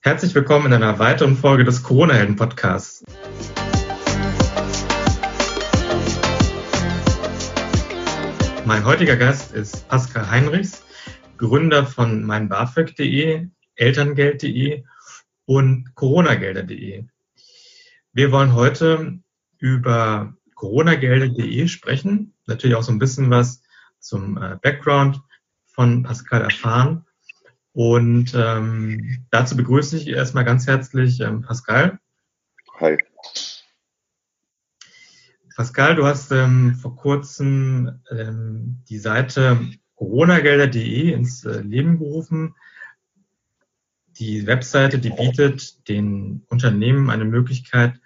Herzlich willkommen in einer weiteren Folge des Corona-Helden-Podcasts. Mein heutiger Gast ist Pascal Heinrichs, Gründer von meinbafög.de, elterngeld.de und coronagelder.de. Wir wollen heute über coronagelder.de sprechen, natürlich auch so ein bisschen was zum äh, Background von Pascal erfahren. Und ähm, dazu begrüße ich erstmal ganz herzlich ähm, Pascal. Hi. Pascal, du hast ähm, vor kurzem ähm, die Seite coronagelder.de ins äh, Leben gerufen. Die Webseite, die bietet den Unternehmen eine Möglichkeit,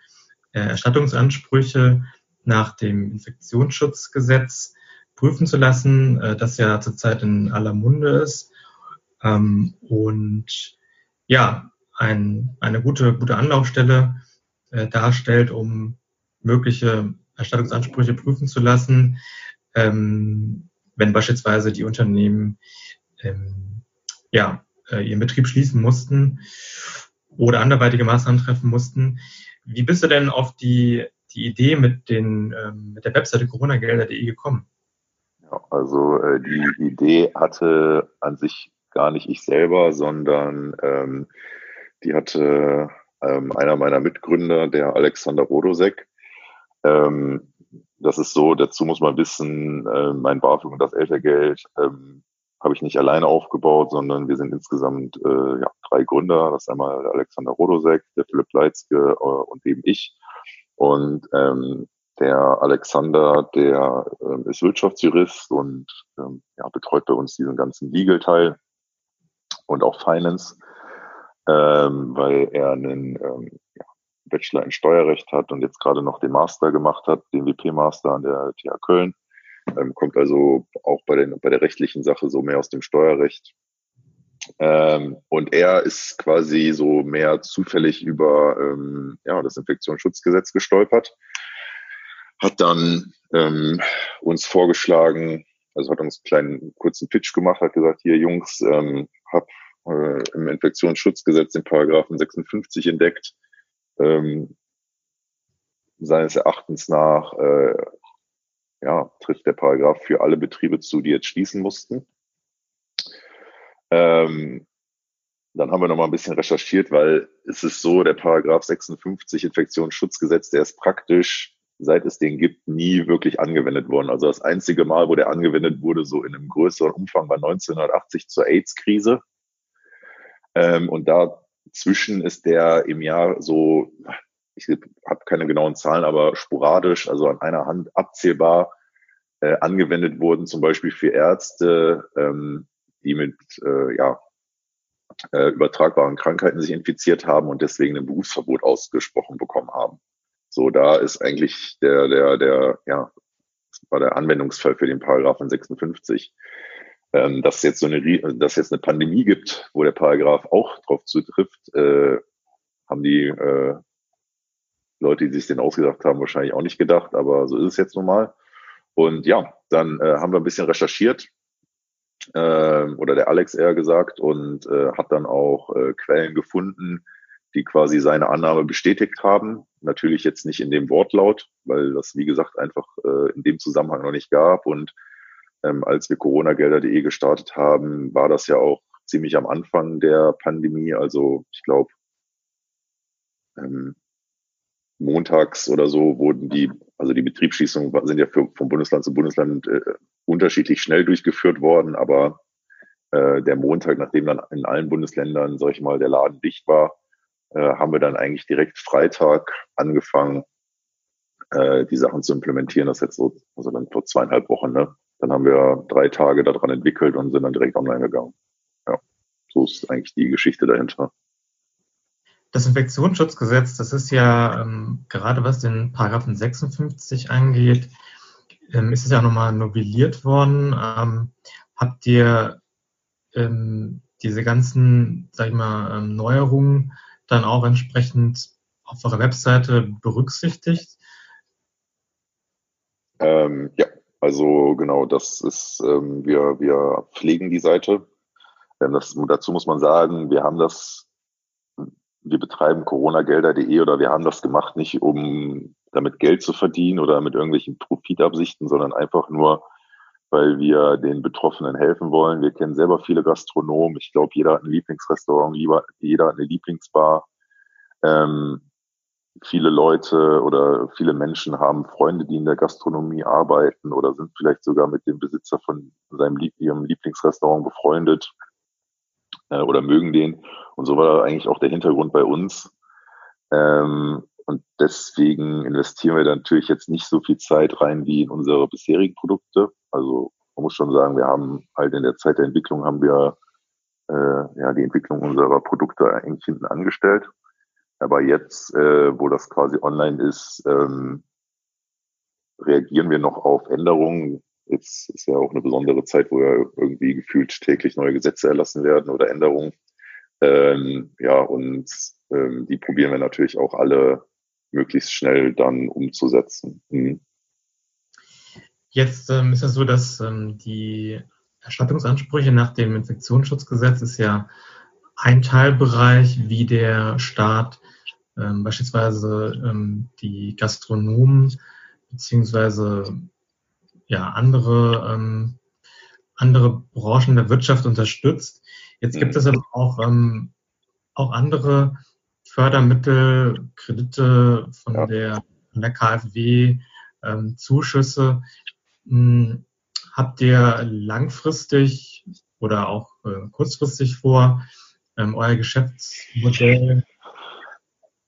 äh, Erstattungsansprüche nach dem Infektionsschutzgesetz prüfen zu lassen, äh, das ja zurzeit in aller Munde ist ähm, und ja, ein, eine gute, gute Anlaufstelle äh, darstellt, um mögliche Erstattungsansprüche prüfen zu lassen, ähm, wenn beispielsweise die Unternehmen ähm, ja, äh, ihren Betrieb schließen mussten oder anderweitige Maßnahmen treffen mussten. Wie bist du denn auf die, die Idee mit, den, ähm, mit der Webseite coronagelder.de gekommen? Also äh, die Idee hatte an sich gar nicht ich selber, sondern ähm, die hatte ähm, einer meiner Mitgründer, der Alexander Rodosek, ähm, das ist so, dazu muss man wissen, äh, mein BAföG und das Eltergeld ähm, habe ich nicht alleine aufgebaut, sondern wir sind insgesamt äh, ja, drei Gründer. Das ist einmal der Alexander Rodosek, der Philipp Leitzke äh, und eben ich. Und ähm, der Alexander, der ähm, ist Wirtschaftsjurist und ähm, ja, betreut bei uns diesen ganzen Legal-Teil und auch Finance, ähm, weil er einen ähm, ja, Bachelor in Steuerrecht hat und jetzt gerade noch den Master gemacht hat, den WP-Master an der TH Köln. Ähm, kommt also auch bei, den, bei der rechtlichen Sache so mehr aus dem Steuerrecht. Ähm, und er ist quasi so mehr zufällig über ähm, ja, das Infektionsschutzgesetz gestolpert, hat dann ähm, uns vorgeschlagen, also hat uns einen kleinen kurzen Pitch gemacht, hat gesagt, hier Jungs, ähm, hab äh, im Infektionsschutzgesetz den Paragraphen 56 entdeckt, ähm, seines Erachtens nach äh, ja, trifft der Paragraph für alle Betriebe zu, die jetzt schließen mussten. Ähm, dann haben wir noch mal ein bisschen recherchiert, weil es ist so, der Paragraph 56 Infektionsschutzgesetz, der ist praktisch, seit es den gibt, nie wirklich angewendet worden. Also das einzige Mal, wo der angewendet wurde, so in einem größeren Umfang, war 1980 zur AIDS-Krise. Ähm, und da Zwischen ist der im Jahr so, ich habe keine genauen Zahlen, aber sporadisch, also an einer Hand abzählbar äh, angewendet wurden, zum Beispiel für Ärzte, ähm, die mit äh, ja, äh, übertragbaren Krankheiten sich infiziert haben und deswegen ein Berufsverbot ausgesprochen bekommen haben. So, da ist eigentlich der, der, der, ja, war der Anwendungsfall für den Paragraphen 56 ähm, dass jetzt so eine, dass jetzt eine Pandemie gibt, wo der Paragraph auch drauf zutrifft, äh, haben die äh, Leute, die sich den ausgedacht haben, wahrscheinlich auch nicht gedacht, aber so ist es jetzt nun mal. Und ja, dann äh, haben wir ein bisschen recherchiert, äh, oder der Alex eher gesagt, und äh, hat dann auch äh, Quellen gefunden, die quasi seine Annahme bestätigt haben. Natürlich jetzt nicht in dem Wortlaut, weil das, wie gesagt, einfach äh, in dem Zusammenhang noch nicht gab. Und ähm, als wir coronagelder.de gestartet haben, war das ja auch ziemlich am Anfang der Pandemie. Also ich glaube, ähm, montags oder so wurden die, also die Betriebsschließungen sind ja für, vom Bundesland zu Bundesland äh, unterschiedlich schnell durchgeführt worden, aber äh, der Montag, nachdem dann in allen Bundesländern, sag ich mal, der Laden dicht war, äh, haben wir dann eigentlich direkt Freitag angefangen, äh, die Sachen zu implementieren. Das jetzt so, also dann vor zweieinhalb Wochen, ne? Dann haben wir drei Tage daran entwickelt und sind dann direkt online gegangen. Ja, so ist eigentlich die Geschichte dahinter. Das Infektionsschutzgesetz, das ist ja ähm, gerade was den Paragraphen 56 angeht, ähm, ist es ja nochmal novelliert worden. Ähm, habt ihr ähm, diese ganzen, sag ich mal, ähm, Neuerungen dann auch entsprechend auf eurer Webseite berücksichtigt? Ähm, ja, also genau, das ist, ähm, wir, wir pflegen die Seite. Ähm, das, dazu muss man sagen, wir haben das wir betreiben coronagelder.de oder wir haben das gemacht, nicht um damit Geld zu verdienen oder mit irgendwelchen Profitabsichten, sondern einfach nur, weil wir den Betroffenen helfen wollen. Wir kennen selber viele Gastronomen. Ich glaube, jeder hat ein Lieblingsrestaurant, jeder hat eine Lieblingsbar. Ähm, viele Leute oder viele Menschen haben Freunde, die in der Gastronomie arbeiten oder sind vielleicht sogar mit dem Besitzer von seinem ihrem Lieblingsrestaurant befreundet äh, oder mögen den. Und so war eigentlich auch der Hintergrund bei uns. Ähm, und deswegen investieren wir natürlich jetzt nicht so viel Zeit rein wie in unsere bisherigen Produkte. Also man muss schon sagen, wir haben halt in der Zeit der Entwicklung haben wir äh, ja die Entwicklung unserer Produkte eigentlich hinten angestellt. Aber jetzt, äh, wo das quasi online ist, ähm, reagieren wir noch auf Änderungen. Jetzt ist ja auch eine besondere Zeit, wo ja irgendwie gefühlt täglich neue Gesetze erlassen werden oder Änderungen. Ähm, ja, und ähm, die probieren wir natürlich auch alle möglichst schnell dann umzusetzen. Mhm. Jetzt ähm, ist es so, dass ähm, die Erstattungsansprüche nach dem Infektionsschutzgesetz ist ja ein Teilbereich, wie der Staat ähm, beispielsweise ähm, die Gastronomen beziehungsweise ja andere ähm, andere Branchen der Wirtschaft unterstützt. Jetzt gibt es aber auch ähm, auch andere Fördermittel, Kredite von ja. der, von der KfW, ähm, Zuschüsse. Hm, habt ihr langfristig oder auch äh, kurzfristig vor, ähm, euer Geschäftsmodell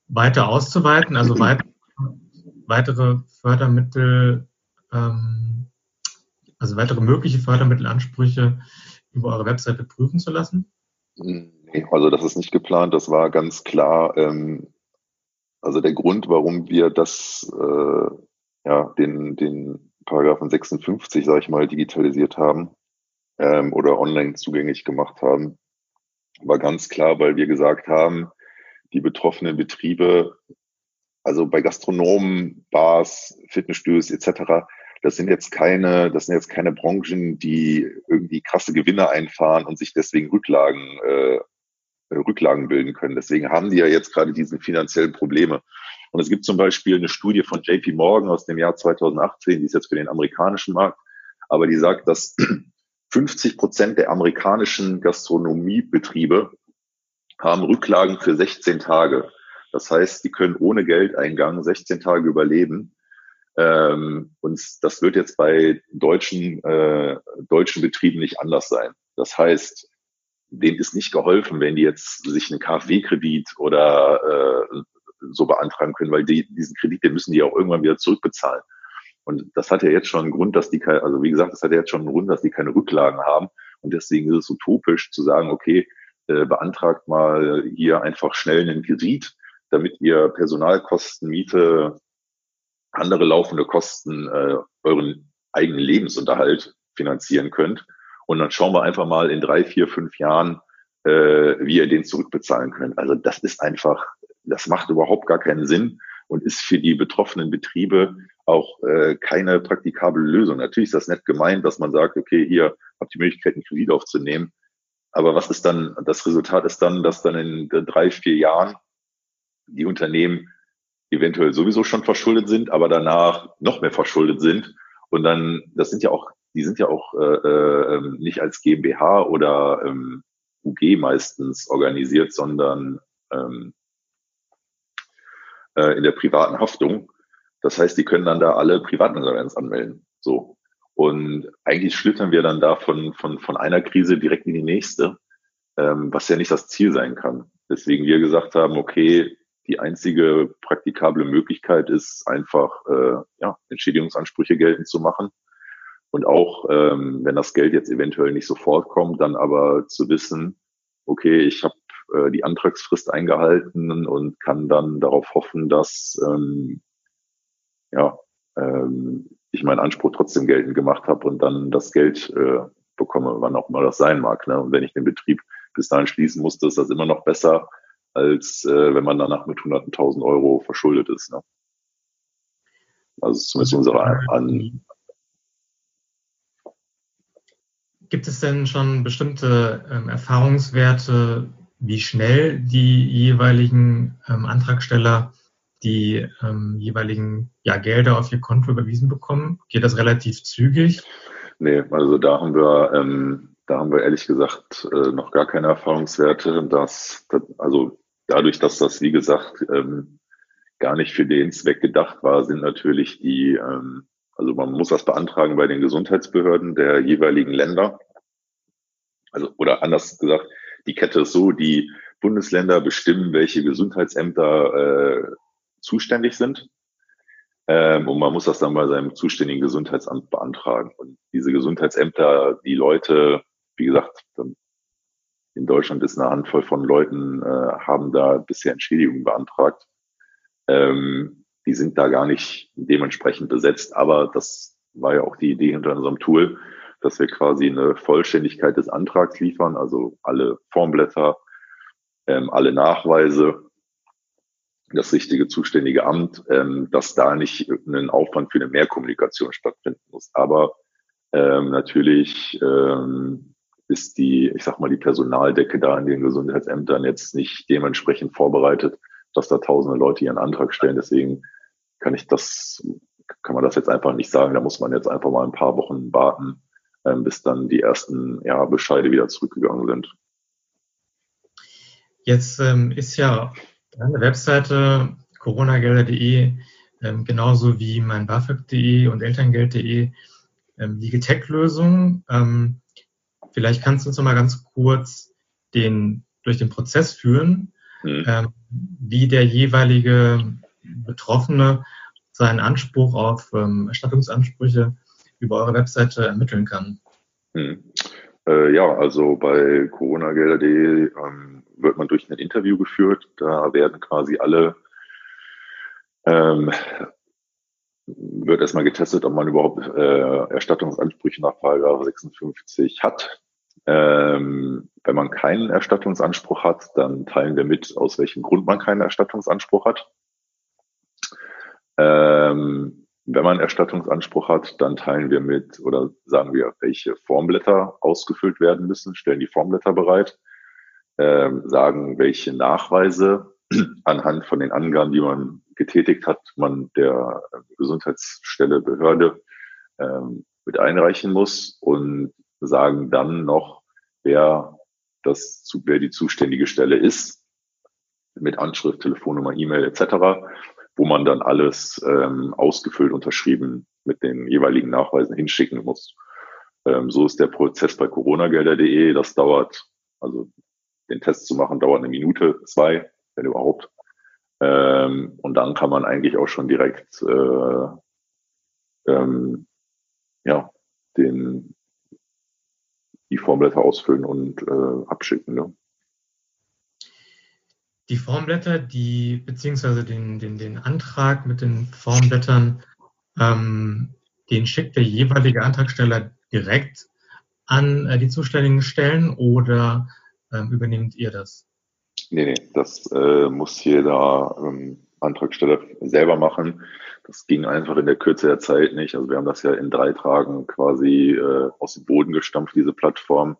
weiter auszuweiten, also weit, weitere Fördermittel, ähm, also weitere mögliche Fördermittelansprüche über eure Webseite prüfen zu lassen? Hm. Also das ist nicht geplant, das war ganz klar. Ähm, also der Grund, warum wir das, äh, ja, den, den Paragraphen 56, sage ich mal, digitalisiert haben ähm, oder online zugänglich gemacht haben, war ganz klar, weil wir gesagt haben, die betroffenen Betriebe, also bei Gastronomen, Bars, Fitnessstudios etc., das sind jetzt keine, das sind jetzt keine Branchen, die irgendwie krasse Gewinne einfahren und sich deswegen Rücklagen äh, Rücklagen bilden können. Deswegen haben die ja jetzt gerade diese finanziellen Probleme. Und es gibt zum Beispiel eine Studie von JP Morgan aus dem Jahr 2018, die ist jetzt für den amerikanischen Markt, aber die sagt, dass 50 Prozent der amerikanischen Gastronomiebetriebe haben Rücklagen für 16 Tage. Das heißt, die können ohne Geldeingang 16 Tage überleben. Ähm, und das wird jetzt bei deutschen, äh, deutschen Betrieben nicht anders sein. Das heißt, denen ist nicht geholfen, wenn die jetzt sich einen KfW-Kredit oder äh, so beantragen können, weil die, diesen Kredit, den müssen die auch irgendwann wieder zurückbezahlen. Und das hat ja jetzt schon einen Grund, dass die, keine, also wie gesagt, das hat ja jetzt schon einen Grund, dass die keine Rücklagen haben. Und deswegen ist es utopisch zu sagen, okay, äh, beantragt mal hier einfach schnell einen Kredit, damit ihr Personalkosten, Miete, andere laufende Kosten, äh, euren eigenen Lebensunterhalt finanzieren könnt. Und dann schauen wir einfach mal in drei, vier, fünf Jahren, äh, wie ihr den zurückbezahlen könnt. Also das ist einfach, das macht überhaupt gar keinen Sinn und ist für die betroffenen Betriebe auch äh, keine praktikable Lösung. Natürlich ist das nett gemeint, dass man sagt, okay, hier habt die Möglichkeit, einen Kredit aufzunehmen. Aber was ist dann, das Resultat ist dann, dass dann in drei, vier Jahren die Unternehmen eventuell sowieso schon verschuldet sind, aber danach noch mehr verschuldet sind. Und dann, das sind ja auch die sind ja auch äh, äh, ähm, nicht als GmbH oder ähm, UG meistens organisiert, sondern ähm, äh, in der privaten Haftung. Das heißt, die können dann da alle Privatinsolvenz anmelden. So. Und eigentlich schlittern wir dann da von, von, von einer Krise direkt in die nächste, ähm, was ja nicht das Ziel sein kann. Deswegen wir gesagt haben, okay, die einzige praktikable Möglichkeit ist einfach äh, ja, Entschädigungsansprüche geltend zu machen und auch, ähm, wenn das Geld jetzt eventuell nicht sofort kommt, dann aber zu wissen, okay, ich habe äh, die Antragsfrist eingehalten und kann dann darauf hoffen, dass ähm, ja, ähm, ich meinen Anspruch trotzdem geltend gemacht habe und dann das Geld äh, bekomme, wann auch immer das sein mag. Ne? Und wenn ich den Betrieb bis dahin schließen musste, ist das immer noch besser, als äh, wenn man danach mit hunderten tausend Euro verschuldet ist. Ne? Also zumindest unsere an, Gibt es denn schon bestimmte ähm, Erfahrungswerte, wie schnell die jeweiligen ähm, Antragsteller die ähm, jeweiligen ja, Gelder auf ihr Konto überwiesen bekommen? Geht das relativ zügig? Nee, also da haben wir, ähm, da haben wir ehrlich gesagt äh, noch gar keine Erfahrungswerte. Dass, dass, also dadurch, dass das, wie gesagt, ähm, gar nicht für den Zweck gedacht war, sind natürlich die, ähm, also man muss das beantragen bei den Gesundheitsbehörden der jeweiligen Länder. Also, oder anders gesagt, die Kette ist so, die Bundesländer bestimmen, welche Gesundheitsämter äh, zuständig sind. Ähm, und man muss das dann bei seinem zuständigen Gesundheitsamt beantragen. Und diese Gesundheitsämter, die Leute, wie gesagt, in Deutschland ist eine Handvoll von Leuten, äh, haben da bisher Entschädigungen beantragt. Ähm, die sind da gar nicht dementsprechend besetzt, aber das war ja auch die Idee hinter unserem Tool, dass wir quasi eine Vollständigkeit des Antrags liefern, also alle Formblätter, ähm, alle Nachweise das richtige zuständige Amt, ähm, dass da nicht ein Aufwand für eine Mehrkommunikation stattfinden muss. Aber ähm, natürlich ähm, ist die, ich sag mal, die Personaldecke da in den Gesundheitsämtern jetzt nicht dementsprechend vorbereitet, dass da tausende Leute ihren Antrag stellen. Deswegen kann ich das, kann man das jetzt einfach nicht sagen. Da muss man jetzt einfach mal ein paar Wochen warten, bis dann die ersten ja, Bescheide wieder zurückgegangen sind. Jetzt ähm, ist ja eine Webseite coronagelder.de, ähm, genauso wie mein BAföG.de und Elterngeld.de, ähm, die Tech-Lösung. Ähm, vielleicht kannst du uns noch mal ganz kurz den, durch den Prozess führen, mhm. ähm, wie der jeweilige Betroffene seinen Anspruch auf ähm, Erstattungsansprüche über eure Webseite ermitteln kann. Mhm. Äh, ja, also bei coronagelder.de ähm, wird man durch ein Interview geführt. Da werden quasi alle, ähm, wird erstmal getestet, ob man überhaupt äh, Erstattungsansprüche nach Paragraph 56 hat. Ähm, wenn man keinen Erstattungsanspruch hat, dann teilen wir mit, aus welchem Grund man keinen Erstattungsanspruch hat. Ähm, wenn man Erstattungsanspruch hat, dann teilen wir mit oder sagen wir, welche Formblätter ausgefüllt werden müssen, stellen die Formblätter bereit ähm, sagen, welche Nachweise anhand von den Angaben, die man getätigt hat, man der Gesundheitsstelle, Behörde ähm, mit einreichen muss und sagen dann noch, wer das, wer die zuständige Stelle ist, mit Anschrift, Telefonnummer, E-Mail etc., wo man dann alles ähm, ausgefüllt, unterschrieben mit den jeweiligen Nachweisen hinschicken muss. Ähm, so ist der Prozess bei coronagelder.de. Das dauert, also den Test zu machen, dauert eine Minute, zwei, wenn überhaupt. Ähm, und dann kann man eigentlich auch schon direkt äh, ähm, ja, den, die Formblätter ausfüllen und äh, abschicken. Ne? Die Formblätter, die beziehungsweise den, den, den Antrag mit den Formblättern, ähm, den schickt der jeweilige Antragsteller direkt an äh, die zuständigen Stellen oder ähm, übernehmt ihr das? Nee, nee, das äh, muss jeder ähm, Antragsteller selber machen. Das ging einfach in der Kürze der Zeit nicht. Also wir haben das ja in drei Tagen quasi äh, aus dem Boden gestampft, diese Plattform,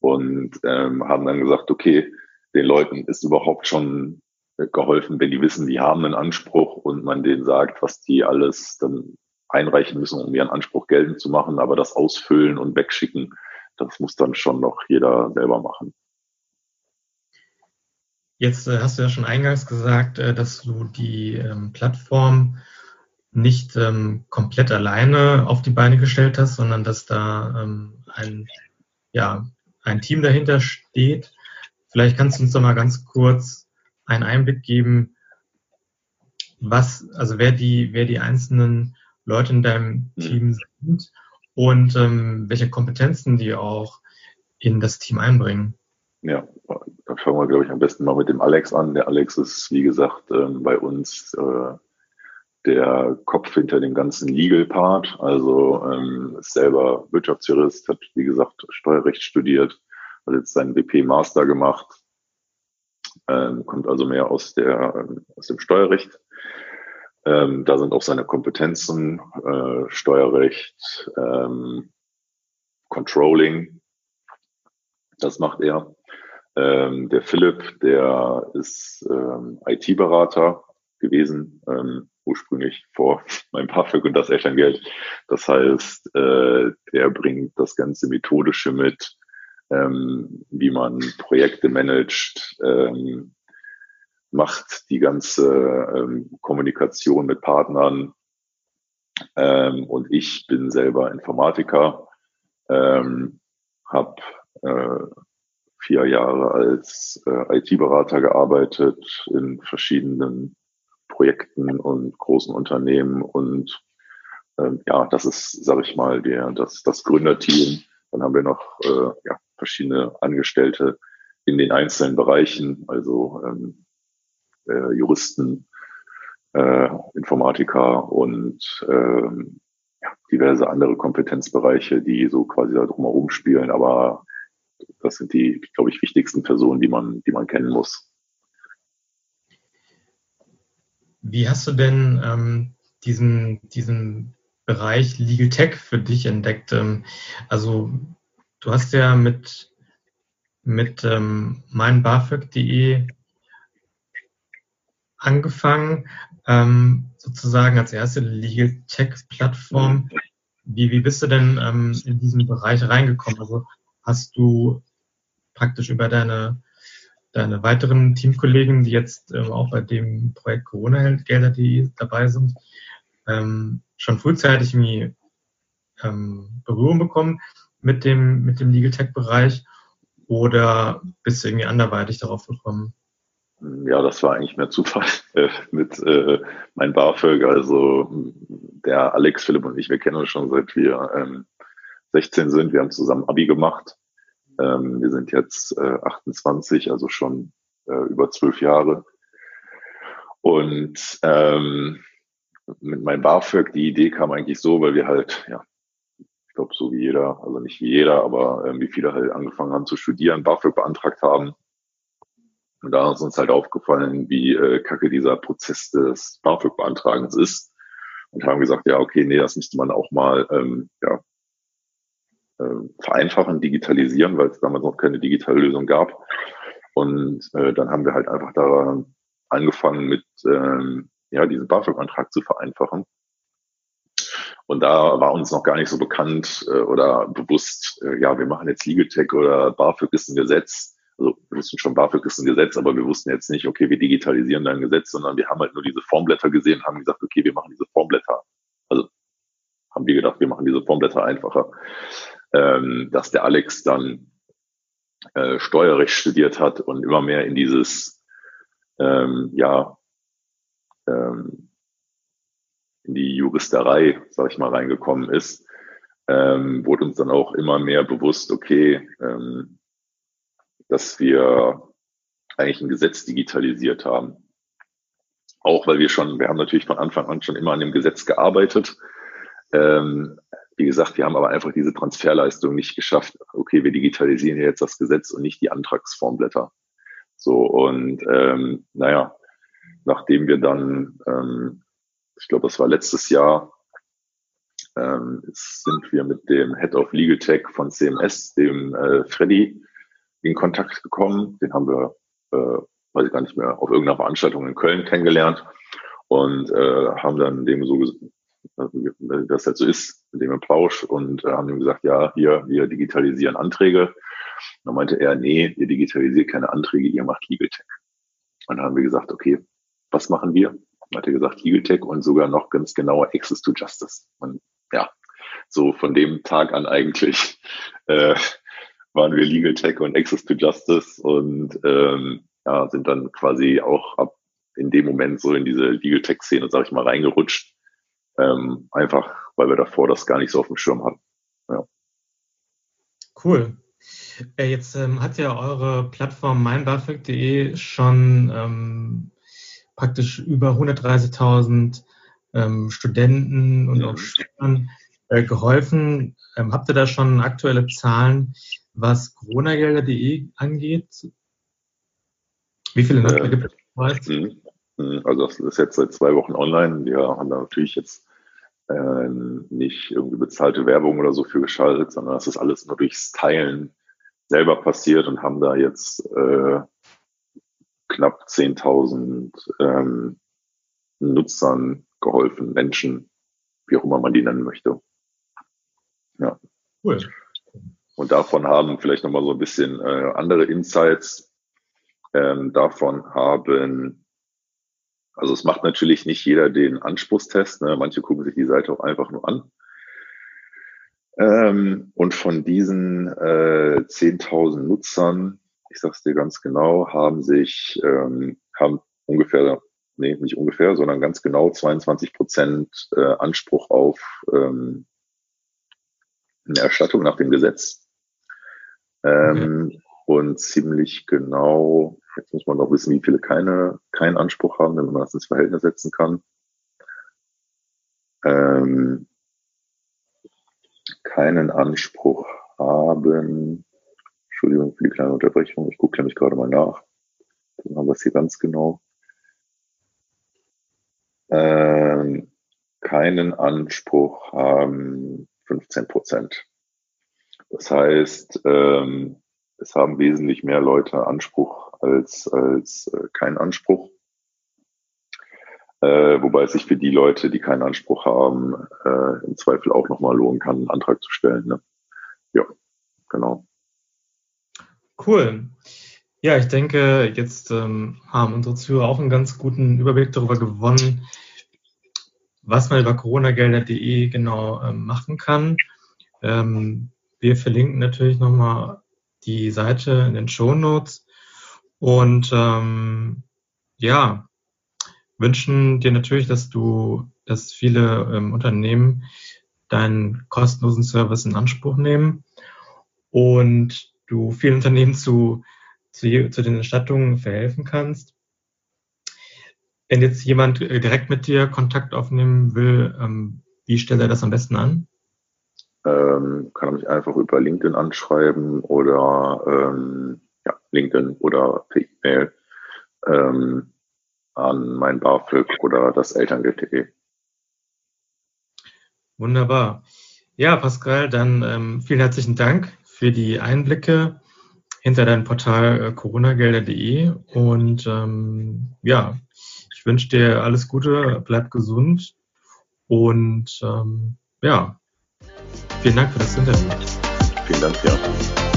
und ähm, haben dann gesagt, okay, den Leuten ist überhaupt schon geholfen, wenn die wissen, die haben einen Anspruch und man denen sagt, was die alles dann einreichen müssen, um ihren Anspruch geltend zu machen. Aber das Ausfüllen und Wegschicken, das muss dann schon noch jeder selber machen. Jetzt äh, hast du ja schon eingangs gesagt, äh, dass du die ähm, Plattform nicht ähm, komplett alleine auf die Beine gestellt hast, sondern dass da ähm, ein, ja, ein Team dahinter steht. Vielleicht kannst du uns doch mal ganz kurz einen Einblick geben, was, also wer die, wer die einzelnen Leute in deinem mhm. Team sind und ähm, welche Kompetenzen die auch in das Team einbringen. Ja, dann fangen wir, glaube ich, am besten mal mit dem Alex an. Der Alex ist, wie gesagt, ähm, bei uns äh, der Kopf hinter dem ganzen Legal-Part. Also ähm, ist selber Wirtschaftsjurist, hat, wie gesagt, Steuerrecht studiert, hat jetzt seinen WP-Master gemacht, ähm, kommt also mehr aus, der, aus dem Steuerrecht. Ähm, da sind auch seine Kompetenzen, äh, Steuerrecht, ähm, Controlling, das macht er. Ähm, der Philipp, der ist ähm, IT-Berater gewesen, ähm, ursprünglich vor meinem BAföG und das Elterngeld. Das heißt, äh, der bringt das ganze Methodische mit, ähm, wie man Projekte managt, ähm, macht die ganze ähm, Kommunikation mit Partnern. Ähm, und ich bin selber Informatiker, ähm, habe äh, vier Jahre als äh, IT-Berater gearbeitet in verschiedenen Projekten und großen Unternehmen und ähm, ja, das ist, sage ich mal, der, das, das Gründerteam. Dann haben wir noch äh, ja, verschiedene Angestellte in den einzelnen Bereichen, also ähm, äh, Juristen, äh, Informatiker und ähm, ja, diverse andere Kompetenzbereiche, die so quasi da drumherum spielen. Aber das sind die, glaube ich, wichtigsten Personen, die man, die man kennen muss. Wie hast du denn ähm, diesen, diesen Bereich Legal Tech für dich entdeckt? Ähm, also du hast ja mit, mit ähm, meinbafög.de angefangen, ähm, sozusagen als erste Legal Tech Plattform. Wie, wie bist du denn ähm, in diesen Bereich reingekommen? Also hast du praktisch über deine, deine weiteren Teamkollegen, die jetzt ähm, auch bei dem Projekt Corona-Gelder.de dabei sind, ähm, schon frühzeitig irgendwie ähm, Berührung bekommen mit dem, mit dem Legal Tech-Bereich oder bist du irgendwie anderweitig darauf gekommen? Ja, das war eigentlich mehr Zufall äh, mit äh, mein BAföG. Also der Alex, Philipp und ich, wir kennen uns schon seit wir ähm, 16 sind. Wir haben zusammen Abi gemacht. Ähm, wir sind jetzt äh, 28, also schon äh, über zwölf Jahre. Und ähm, mit meinem BAföG, die Idee kam eigentlich so, weil wir halt, ja, ich glaube so wie jeder, also nicht wie jeder, aber äh, wie viele halt angefangen haben zu studieren, BAföG beantragt haben und da ist uns halt aufgefallen, wie äh, kacke dieser Prozess des BAföG-Beantragens ist. Und haben gesagt, ja, okay, nee, das müsste man auch mal ähm, ja, äh, vereinfachen, digitalisieren, weil es damals noch keine digitale Lösung gab. Und äh, dann haben wir halt einfach daran angefangen, mit ähm, ja, diesen BAföG-Antrag zu vereinfachen. Und da war uns noch gar nicht so bekannt äh, oder bewusst, äh, ja, wir machen jetzt Legal Tech oder BAföG ist ein Gesetz also wir wussten schon, BAföG ist ein Gesetz, aber wir wussten jetzt nicht, okay, wir digitalisieren dein Gesetz, sondern wir haben halt nur diese Formblätter gesehen und haben gesagt, okay, wir machen diese Formblätter. Also haben wir gedacht, wir machen diese Formblätter einfacher. Ähm, dass der Alex dann äh, Steuerrecht studiert hat und immer mehr in dieses, ähm, ja, ähm, in die Juristerei, sag ich mal, reingekommen ist, ähm, wurde uns dann auch immer mehr bewusst, okay, ähm, dass wir eigentlich ein Gesetz digitalisiert haben. Auch weil wir schon, wir haben natürlich von Anfang an schon immer an dem Gesetz gearbeitet. Ähm, wie gesagt, wir haben aber einfach diese Transferleistung nicht geschafft. Okay, wir digitalisieren jetzt das Gesetz und nicht die Antragsformblätter. So, und ähm, naja, nachdem wir dann, ähm, ich glaube, das war letztes Jahr, ähm, sind wir mit dem Head of Legal Tech von CMS, dem äh, Freddy, in Kontakt gekommen. Den haben wir, äh, weiß ich gar nicht mehr, auf irgendeiner Veranstaltung in Köln kennengelernt und äh, haben dann dem so wie das halt so ist, mit dem Plausch und äh, haben ihm gesagt, ja, hier, wir digitalisieren Anträge. Und dann meinte er, nee, ihr digitalisiert keine Anträge, ihr macht Legal Tech. Und dann haben wir gesagt, okay, was machen wir? Dann hat er gesagt, Legal Tech und sogar noch ganz genauer Access to Justice. Und ja, so von dem Tag an eigentlich äh, waren wir Legal Tech und Access to Justice und ähm, ja, sind dann quasi auch ab in dem Moment so in diese Legal Tech Szene, sag ich mal, reingerutscht. Ähm, einfach, weil wir davor das gar nicht so auf dem Schirm hatten. Ja. Cool. Äh, jetzt ähm, hat ja eure Plattform meinbafög.de schon ähm, praktisch über 130.000 ähm, Studenten und mhm. auch Schülern äh, geholfen. Ähm, habt ihr da schon aktuelle Zahlen, was Corona-Gelder.de angeht? Wie viele Nutzer äh, gibt es bereits? Mhm. Mhm. Also das ist jetzt seit zwei Wochen online. Wir haben da natürlich jetzt äh, nicht irgendwie bezahlte Werbung oder so für geschaltet, sondern das ist alles nur durchs Teilen selber passiert und haben da jetzt äh, knapp 10.000 ähm, Nutzern geholfen, Menschen, wie auch immer man die nennen möchte. Ja. Cool. Und davon haben vielleicht nochmal so ein bisschen äh, andere Insights. Ähm, davon haben, also es macht natürlich nicht jeder den Anspruchstest. Ne? Manche gucken sich die Seite auch einfach nur an. Ähm, und von diesen äh, 10.000 Nutzern, ich sag's dir ganz genau, haben sich, ähm, haben ungefähr, nee, nicht ungefähr, sondern ganz genau 22 Prozent äh, Anspruch auf ähm, eine Erstattung nach dem Gesetz. Ähm, okay. Und ziemlich genau, jetzt muss man noch wissen, wie viele keine, keinen Anspruch haben, damit man das ins Verhältnis setzen kann. Ähm, keinen Anspruch haben. Entschuldigung für die kleine Unterbrechung. Ich gucke nämlich gerade mal nach. Dann haben wir es hier ganz genau. Ähm, keinen Anspruch haben 15 Prozent. Das heißt, ähm, es haben wesentlich mehr Leute Anspruch als, als äh, keinen Anspruch. Äh, wobei es sich für die Leute, die keinen Anspruch haben, äh, im Zweifel auch nochmal lohnen kann, einen Antrag zu stellen. Ne? Ja, genau. Cool. Ja, ich denke, jetzt ähm, haben unsere Zuhörer auch einen ganz guten Überblick darüber gewonnen, was man über coronagelder.de genau ähm, machen kann. Ähm, wir verlinken natürlich nochmal die Seite in den Show Notes und ähm, ja, wünschen dir natürlich, dass du, dass viele ähm, Unternehmen deinen kostenlosen Service in Anspruch nehmen und du vielen Unternehmen zu, zu, zu den Erstattungen verhelfen kannst. Wenn jetzt jemand äh, direkt mit dir Kontakt aufnehmen will, ähm, wie stellt er das am besten an? Ähm, kann er mich einfach über LinkedIn anschreiben oder ähm, ja, LinkedIn oder per E-Mail. Ähm, an mein BAföG oder das Elterngeld.de. Wunderbar. Ja, Pascal, dann ähm, vielen herzlichen Dank für die Einblicke hinter deinem Portal äh, coronagelder.de und ähm, ja, ich wünsche dir alles Gute, bleib gesund und ähm, ja, vielen Dank für das Interview. Vielen Dank, ja.